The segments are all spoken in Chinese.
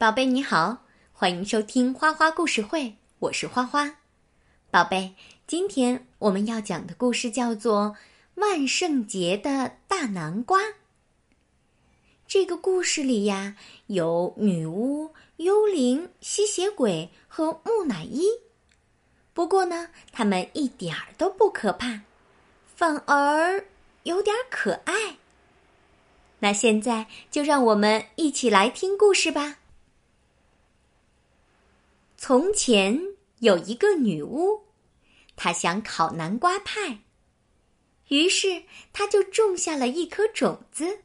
宝贝你好，欢迎收听花花故事会，我是花花。宝贝，今天我们要讲的故事叫做《万圣节的大南瓜》。这个故事里呀，有女巫、幽灵、吸血鬼和木乃伊。不过呢，他们一点儿都不可怕，反而有点可爱。那现在就让我们一起来听故事吧。从前有一个女巫，她想烤南瓜派，于是她就种下了一颗种子。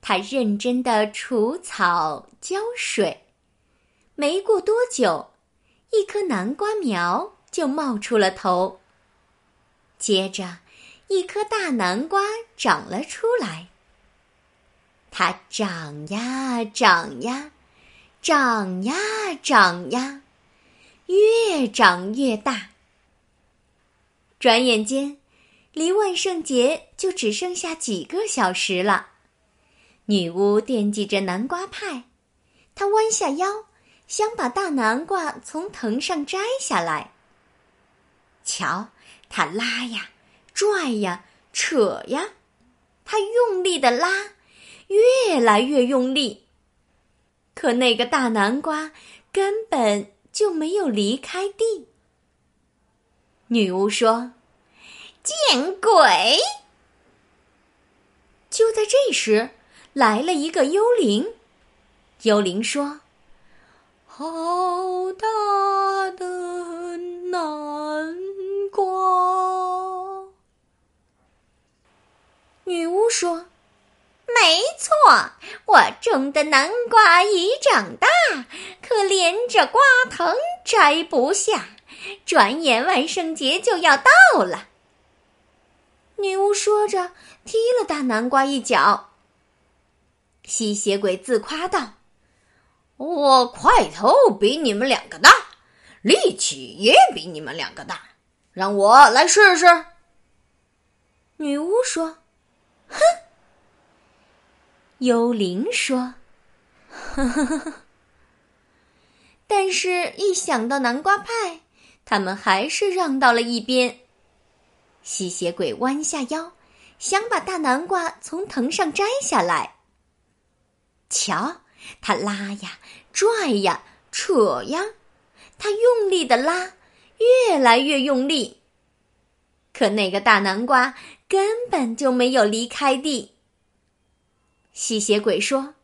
她认真的除草浇水，没过多久，一颗南瓜苗就冒出了头。接着，一颗大南瓜长了出来。它长呀长呀。长呀长呀，越长越大。转眼间，离万圣节就只剩下几个小时了。女巫惦记着南瓜派，她弯下腰，想把大南瓜从藤上摘下来。瞧，她拉呀，拽呀，扯呀，她用力的拉，越来越用力。可那个大南瓜根本就没有离开地。女巫说：“见鬼！”就在这时，来了一个幽灵。幽灵说：“好大的南瓜！”女巫说。没错，我种的南瓜已长大，可连着瓜藤摘不下。转眼万圣节就要到了。女巫说着，踢了大南瓜一脚。吸血鬼自夸道：“我块头比你们两个大，力气也比你们两个大，让我来试试。”女巫说：“哼。”幽灵说：“呵呵呵。”但是，一想到南瓜派，他们还是让到了一边。吸血鬼弯下腰，想把大南瓜从藤上摘下来。瞧，他拉呀，拽呀，扯呀，他用力的拉，越来越用力。可那个大南瓜根本就没有离开地。吸血鬼说：“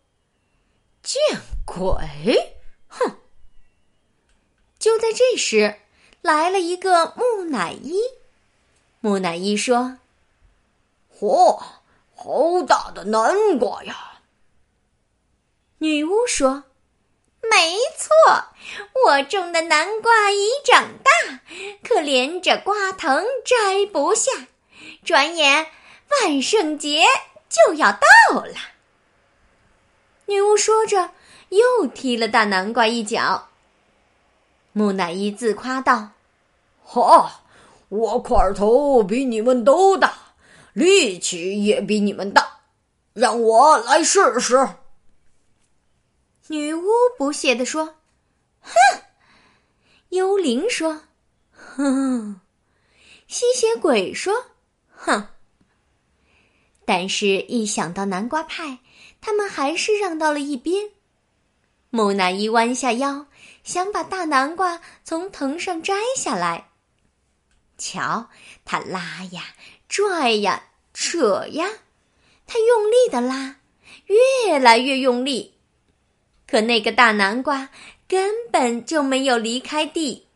见鬼！哼！”就在这时，来了一个木乃伊。木乃伊说：“嚯，好大的南瓜呀！”女巫说：“没错，我种的南瓜已长大，可连着瓜藤摘不下。转眼万圣节就要到了。”女巫说着，又踢了大南瓜一脚。木乃伊自夸道：“哈，我块头比你们都大，力气也比你们大，让我来试试。”女巫不屑地说：“哼！”幽灵说：“哼！”吸血鬼说：“哼！”但是，一想到南瓜派，他们还是让到了一边。木乃伊弯下腰，想把大南瓜从藤上摘下来。瞧，他拉呀，拽呀，扯呀，他用力的拉，越来越用力。可那个大南瓜根本就没有离开地。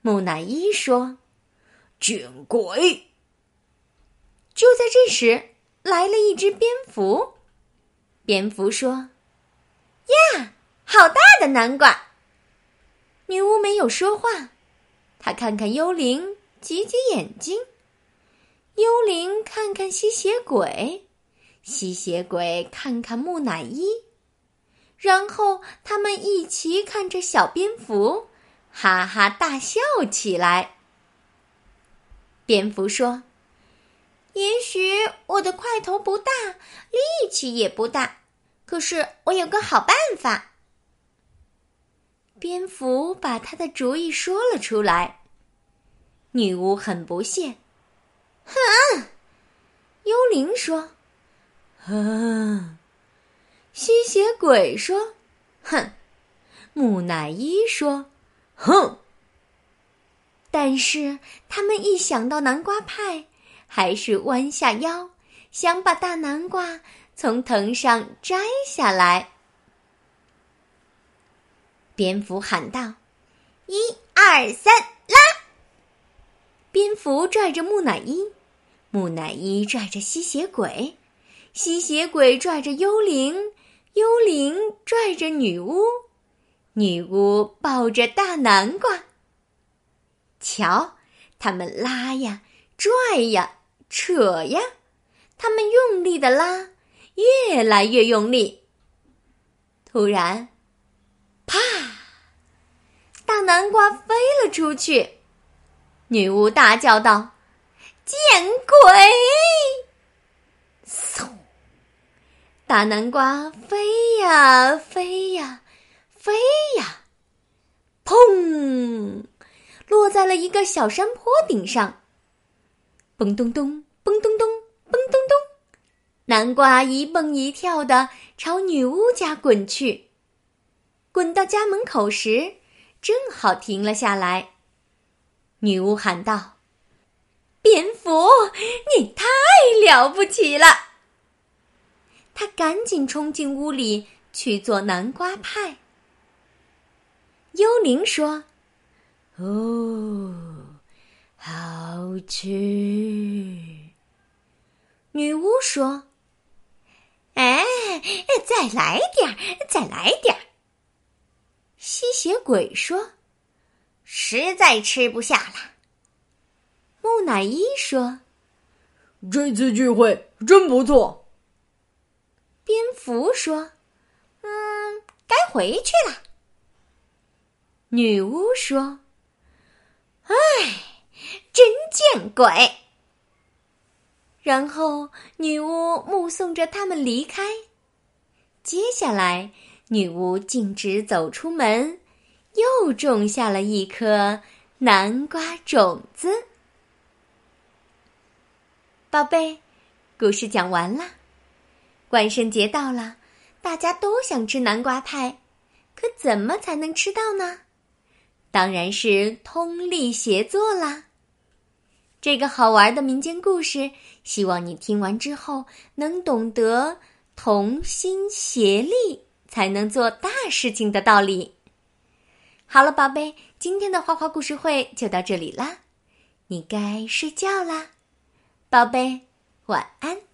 木乃伊说：“见鬼！”就在这时。来了一只蝙蝠，蝙蝠说：“呀，好大的南瓜！”女巫没有说话，她看看幽灵，挤挤眼睛；幽灵看看吸血鬼，吸血鬼看看木乃伊，然后他们一起看着小蝙蝠，哈哈大笑起来。蝙蝠说。也许我的块头不大，力气也不大，可是我有个好办法。蝙蝠把他的主意说了出来。女巫很不屑：“哼！”幽灵说：“哼！”吸血鬼说：“哼！”木乃伊说：“哼！”但是他们一想到南瓜派，还是弯下腰，想把大南瓜从藤上摘下来。蝙蝠喊道：“一二三，拉！”蝙蝠拽着木乃伊，木乃伊拽着吸血鬼，吸血鬼拽着幽灵，幽灵拽着女巫，女巫抱着大南瓜。瞧，他们拉呀，拽呀，扯呀，他们用力的拉，越来越用力。突然，啪！大南瓜飞了出去。女巫大叫道：“见鬼！”嗖！大南瓜飞呀飞呀飞呀，砰！落在了一个小山坡顶上，蹦咚咚，蹦咚咚，蹦咚咚，南瓜一蹦一跳的朝女巫家滚去。滚到家门口时，正好停了下来。女巫喊道：“蝙蝠，你太了不起了！”他赶紧冲进屋里去做南瓜派。幽灵说。哦，好吃！女巫说：“哎，再来点儿，再来点儿。”吸血鬼说：“实在吃不下了。”木乃伊说：“这次聚会真不错。”蝙蝠说：“嗯，该回去了。”女巫说。唉，真见鬼！然后女巫目送着他们离开。接下来，女巫径直走出门，又种下了一颗南瓜种子。宝贝，故事讲完了。万圣节到了，大家都想吃南瓜派，可怎么才能吃到呢？当然是通力协作啦！这个好玩的民间故事，希望你听完之后能懂得同心协力才能做大事情的道理。好了，宝贝，今天的花花故事会就到这里啦，你该睡觉啦，宝贝，晚安。